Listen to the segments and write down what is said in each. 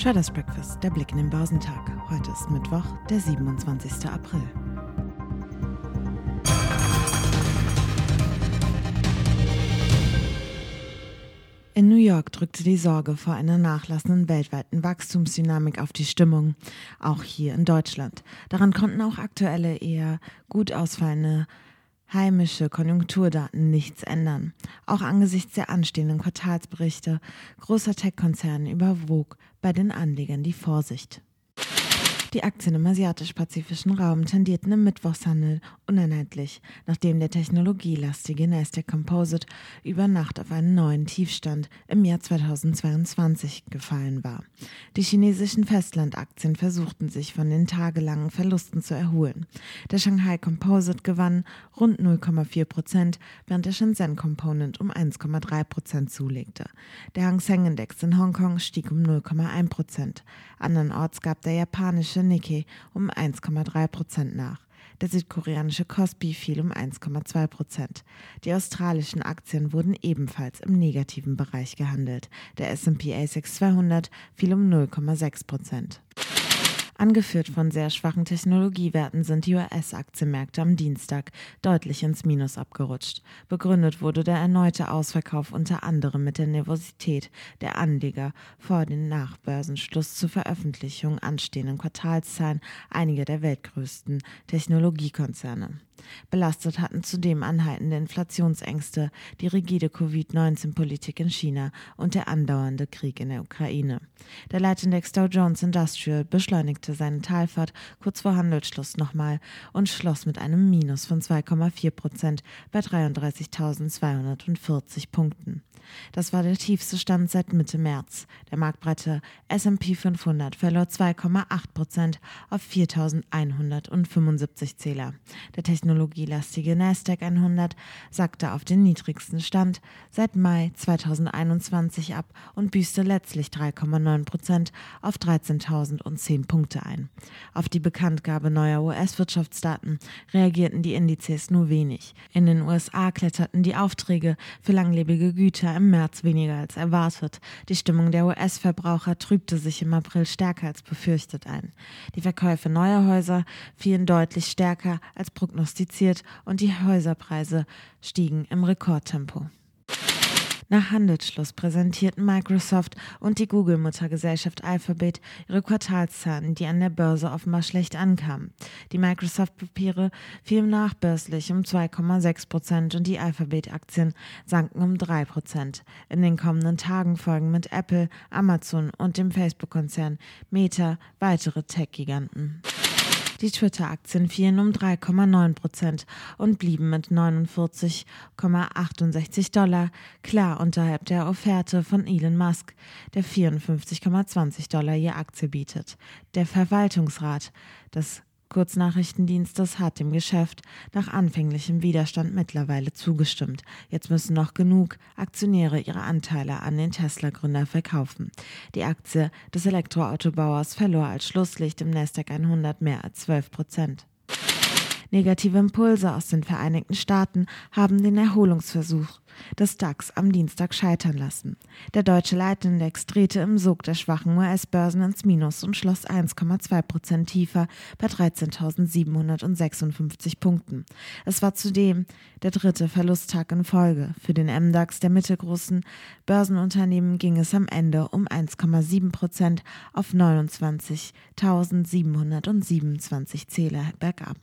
Traders Breakfast, der Blick in den Börsentag. Heute ist Mittwoch, der 27. April. In New York drückte die Sorge vor einer nachlassenden weltweiten Wachstumsdynamik auf die Stimmung, auch hier in Deutschland. Daran konnten auch aktuelle eher gut ausfallende heimische Konjunkturdaten nichts ändern. Auch angesichts der anstehenden Quartalsberichte großer Tech-Konzerne überwog bei den Anlegern die Vorsicht. Die Aktien im asiatisch-pazifischen Raum tendierten im Mittwochshandel uneinheitlich, nachdem der technologielastige Nasdaq Composite über Nacht auf einen neuen Tiefstand im Jahr 2022 gefallen war. Die chinesischen Festlandaktien versuchten sich von den tagelangen Verlusten zu erholen. Der Shanghai Composite gewann rund 0,4 Prozent, während der Shenzhen Component um 1,3 Prozent zulegte. Der Hang Seng Index in Hongkong stieg um 0,1 Prozent. Andernorts gab der japanische der Nikkei um 1,3 Prozent nach. Der südkoreanische Kospi fiel um 1,2 Prozent. Die australischen Aktien wurden ebenfalls im negativen Bereich gehandelt. Der S&P ASX 200 fiel um 0,6 Prozent. Angeführt von sehr schwachen Technologiewerten sind die US-Aktienmärkte am Dienstag deutlich ins Minus abgerutscht. Begründet wurde der erneute Ausverkauf unter anderem mit der Nervosität der Anleger vor dem Nachbörsenschluss zur Veröffentlichung anstehenden Quartalszahlen einiger der weltgrößten Technologiekonzerne. Belastet hatten zudem anhaltende Inflationsängste, die rigide Covid-19-Politik in China und der andauernde Krieg in der Ukraine. Der Leitindex Dow Jones Industrial beschleunigte seine Talfahrt kurz vor Handelsschluss nochmal und schloss mit einem Minus von 2,4 Prozent bei 33.240 Punkten. Das war der tiefste Stand seit Mitte März. Der marktbreite S&P 500 verlor 2,8 Prozent auf 4.175 Zähler. Der technologielastige Nasdaq 100 sackte auf den niedrigsten Stand seit Mai 2021 ab und büßte letztlich 3,9 Prozent auf 13.010 Punkte ein. Auf die Bekanntgabe neuer US-Wirtschaftsdaten reagierten die Indizes nur wenig. In den USA kletterten die Aufträge für langlebige Güter im März weniger als erwartet. Die Stimmung der US-Verbraucher trübte sich im April stärker als befürchtet ein. Die Verkäufe neuer Häuser fielen deutlich stärker als prognostiziert und die Häuserpreise stiegen im Rekordtempo. Nach Handelsschluss präsentierten Microsoft und die Google-Muttergesellschaft Alphabet ihre Quartalszahlen, die an der Börse offenbar schlecht ankamen. Die Microsoft-Papiere fielen nachbörslich um 2,6 Prozent und die Alphabet-Aktien sanken um 3 Prozent. In den kommenden Tagen folgen mit Apple, Amazon und dem Facebook-Konzern Meta weitere Tech-Giganten. Die Twitter-Aktien fielen um 3,9 Prozent und blieben mit 49,68 Dollar klar unterhalb der Offerte von Elon Musk, der 54,20 Dollar je Aktie bietet. Der Verwaltungsrat des Kurznachrichtendienstes hat dem Geschäft nach anfänglichem Widerstand mittlerweile zugestimmt. Jetzt müssen noch genug Aktionäre ihre Anteile an den Tesla-Gründer verkaufen. Die Aktie des Elektroautobauers verlor als Schlusslicht im Nasdaq 100 mehr als 12 Prozent. Negative Impulse aus den Vereinigten Staaten haben den Erholungsversuch des DAX am Dienstag scheitern lassen. Der deutsche Leitindex drehte im Sog der schwachen US-Börsen ins Minus und schloss 1,2 Prozent tiefer bei 13.756 Punkten. Es war zudem der dritte Verlusttag in Folge. Für den MDAX der mittelgroßen Börsenunternehmen ging es am Ende um 1,7 Prozent auf 29.727 Zähler bergab.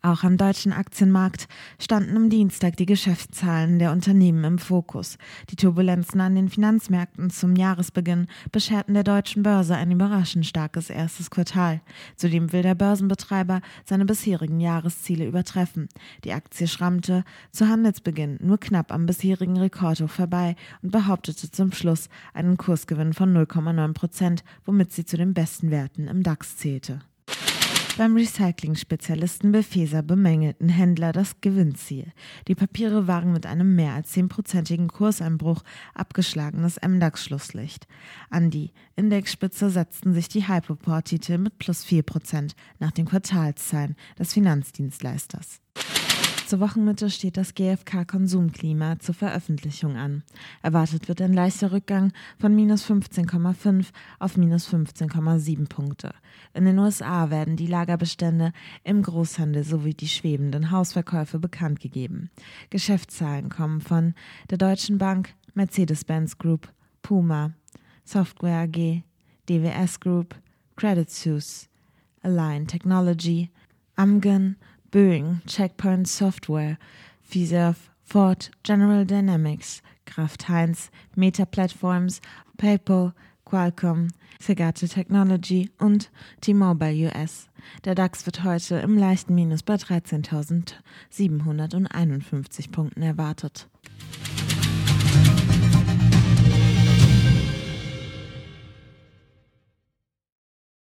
Auch am deutschen Aktienmarkt standen am Dienstag die Geschäftszahlen der Unternehmen im Fokus. Die Turbulenzen an den Finanzmärkten zum Jahresbeginn bescherten der deutschen Börse ein überraschend starkes erstes Quartal. Zudem will der Börsenbetreiber seine bisherigen Jahresziele übertreffen. Die Aktie schrammte zu Handelsbeginn nur knapp am bisherigen Rekordhoch vorbei und behauptete zum Schluss einen Kursgewinn von 0,9 Prozent, womit sie zu den besten Werten im DAX zählte. Beim Recycling-Spezialisten Befeser bemängelten Händler das Gewinnziel. Die Papiere waren mit einem mehr als zehnprozentigen Kurseinbruch abgeschlagenes MDAX-Schlusslicht. An die Indexspitze setzten sich die Hypoport-Titel mit plus vier Prozent nach den Quartalszahlen des Finanzdienstleisters. Zur Wochenmitte steht das GfK-Konsumklima zur Veröffentlichung an. Erwartet wird ein leichter Rückgang von minus 15,5 auf minus 15,7 Punkte. In den USA werden die Lagerbestände im Großhandel sowie die schwebenden Hausverkäufe bekannt gegeben. Geschäftszahlen kommen von der Deutschen Bank, Mercedes-Benz Group, Puma, Software AG, DWS Group, Credit Suisse, Align Technology, Amgen, Boeing, Checkpoint Software, Fiserv, Ford, General Dynamics, Kraft Heinz, Meta Platforms, PayPal, Qualcomm, Segate Technology und T-Mobile US. Der DAX wird heute im leichten Minus bei 13.751 Punkten erwartet.